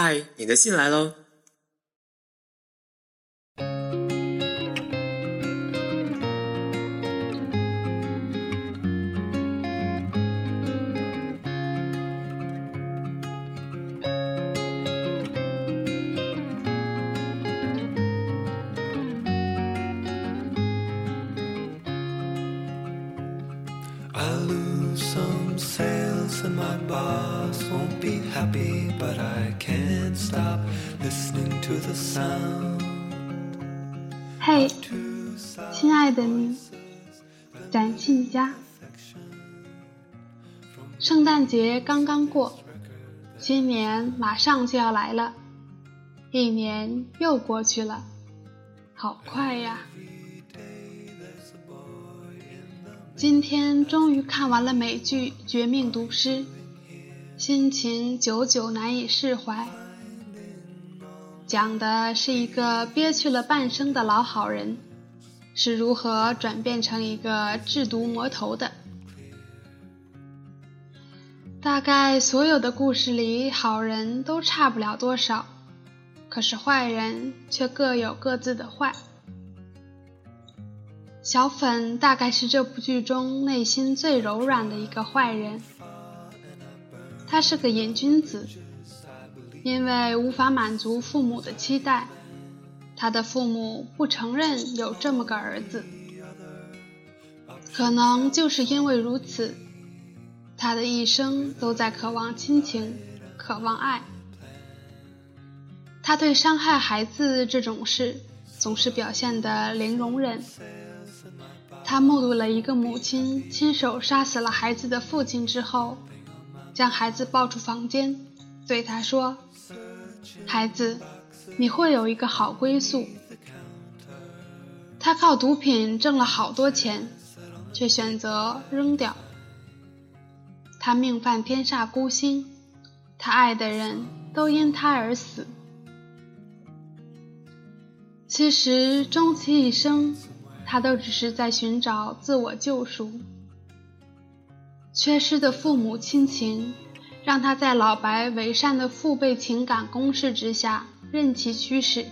嗨，你的信来喽。嘿，亲爱的你，展信佳。圣诞节刚刚过，新年马上就要来了，一年又过去了，好快呀！今天终于看完了美剧《绝命毒师》，心情久久难以释怀。讲的是一个憋屈了半生的老好人，是如何转变成一个制毒魔头的。大概所有的故事里，好人都差不了多少，可是坏人却各有各自的坏。小粉大概是这部剧中内心最柔软的一个坏人，他是个瘾君子，因为无法满足父母的期待，他的父母不承认有这么个儿子。可能就是因为如此，他的一生都在渴望亲情，渴望爱。他对伤害孩子这种事总是表现得零容忍。他目睹了一个母亲亲手杀死了孩子的父亲之后，将孩子抱出房间，对他说：“孩子，你会有一个好归宿。”他靠毒品挣了好多钱，却选择扔掉。他命犯天煞孤星，他爱的人都因他而死。其实，终其一生。他都只是在寻找自我救赎，缺失的父母亲情，让他在老白伪善的父辈情感攻势之下任其驱使。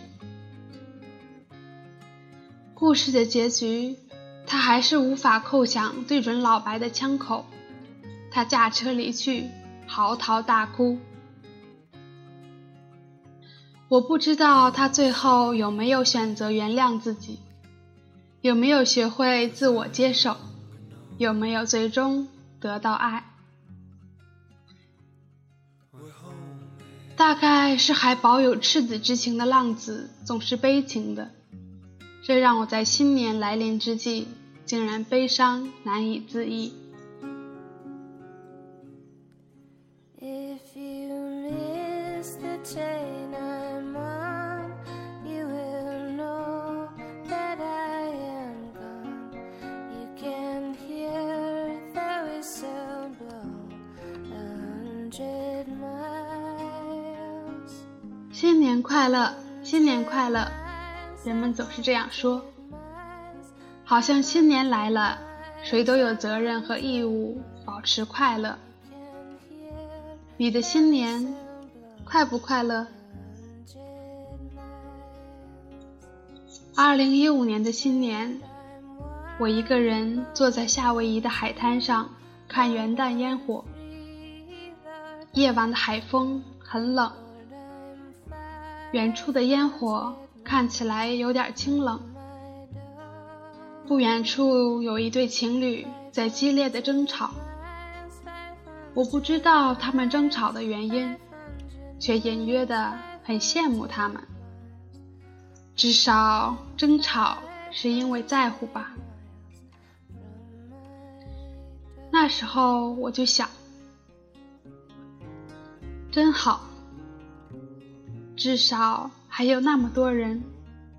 故事的结局，他还是无法扣响对准老白的枪口，他驾车离去，嚎啕大哭。我不知道他最后有没有选择原谅自己。有没有学会自我接受？有没有最终得到爱？大概是还保有赤子之情的浪子总是悲情的，这让我在新年来临之际竟然悲伤难以自抑。快乐，新年快乐！人们总是这样说，好像新年来了，谁都有责任和义务保持快乐。你的新年快不快乐？二零一五年的新年，我一个人坐在夏威夷的海滩上看元旦烟火，夜晚的海风很冷。远处的烟火看起来有点清冷。不远处有一对情侣在激烈的争吵。我不知道他们争吵的原因，却隐约的很羡慕他们。至少争吵是因为在乎吧。那时候我就想，真好。至少还有那么多人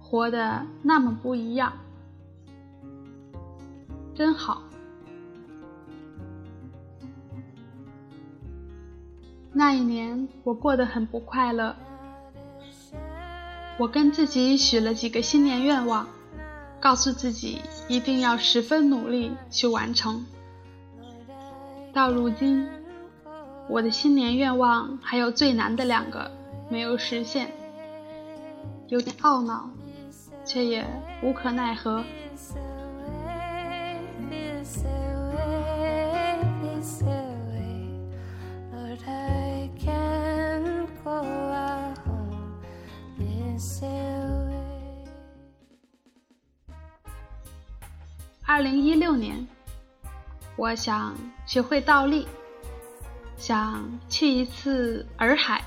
活得那么不一样，真好。那一年我过得很不快乐，我跟自己许了几个新年愿望，告诉自己一定要十分努力去完成。到如今，我的新年愿望还有最难的两个。没有实现，有点懊恼，却也无可奈何。二零一六年，我想学会倒立，想去一次洱海，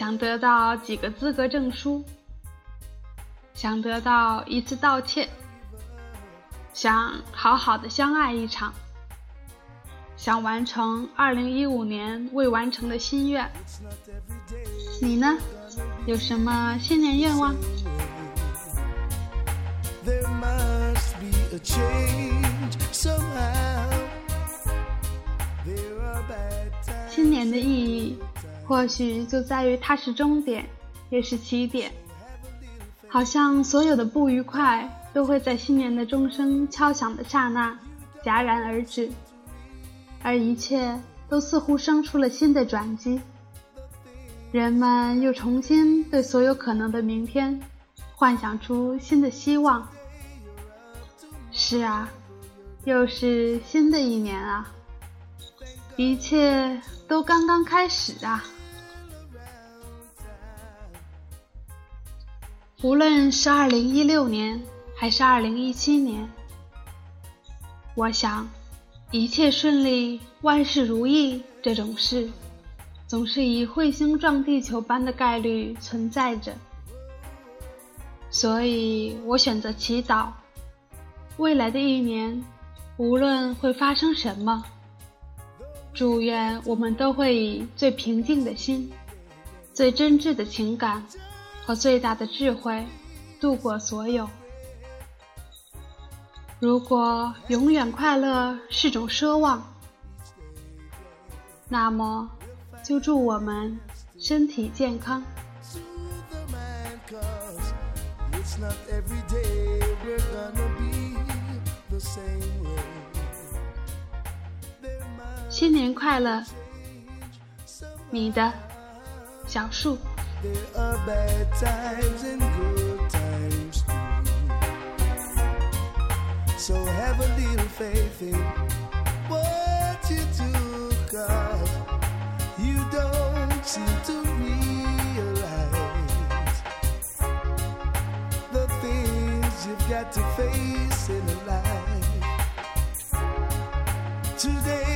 想得到几个资格证书，想得到一次道歉，想好好的相爱一场，想完成二零一五年未完成的心愿。你呢？有什么新年愿望？新年的意义，或许就在于它是终点，也是起点。好像所有的不愉快，都会在新年的钟声敲响的刹那戛然而止，而一切都似乎生出了新的转机。人们又重新对所有可能的明天，幻想出新的希望。是啊，又是新的一年啊！一切都刚刚开始啊！无论是二零一六年还是二零一七年，我想，一切顺利、万事如意这种事，总是以彗星撞地球般的概率存在着。所以我选择祈祷。未来的一年，无论会发生什么，祝愿我们都会以最平静的心、最真挚的情感和最大的智慧度过所有。如果永远快乐是种奢望，那么就祝我们身体健康。新年快乐，你的小树。There are bad times and good times too. So have a little faith in what you do, cause you don't seem to realize the things you've got to face in life. Today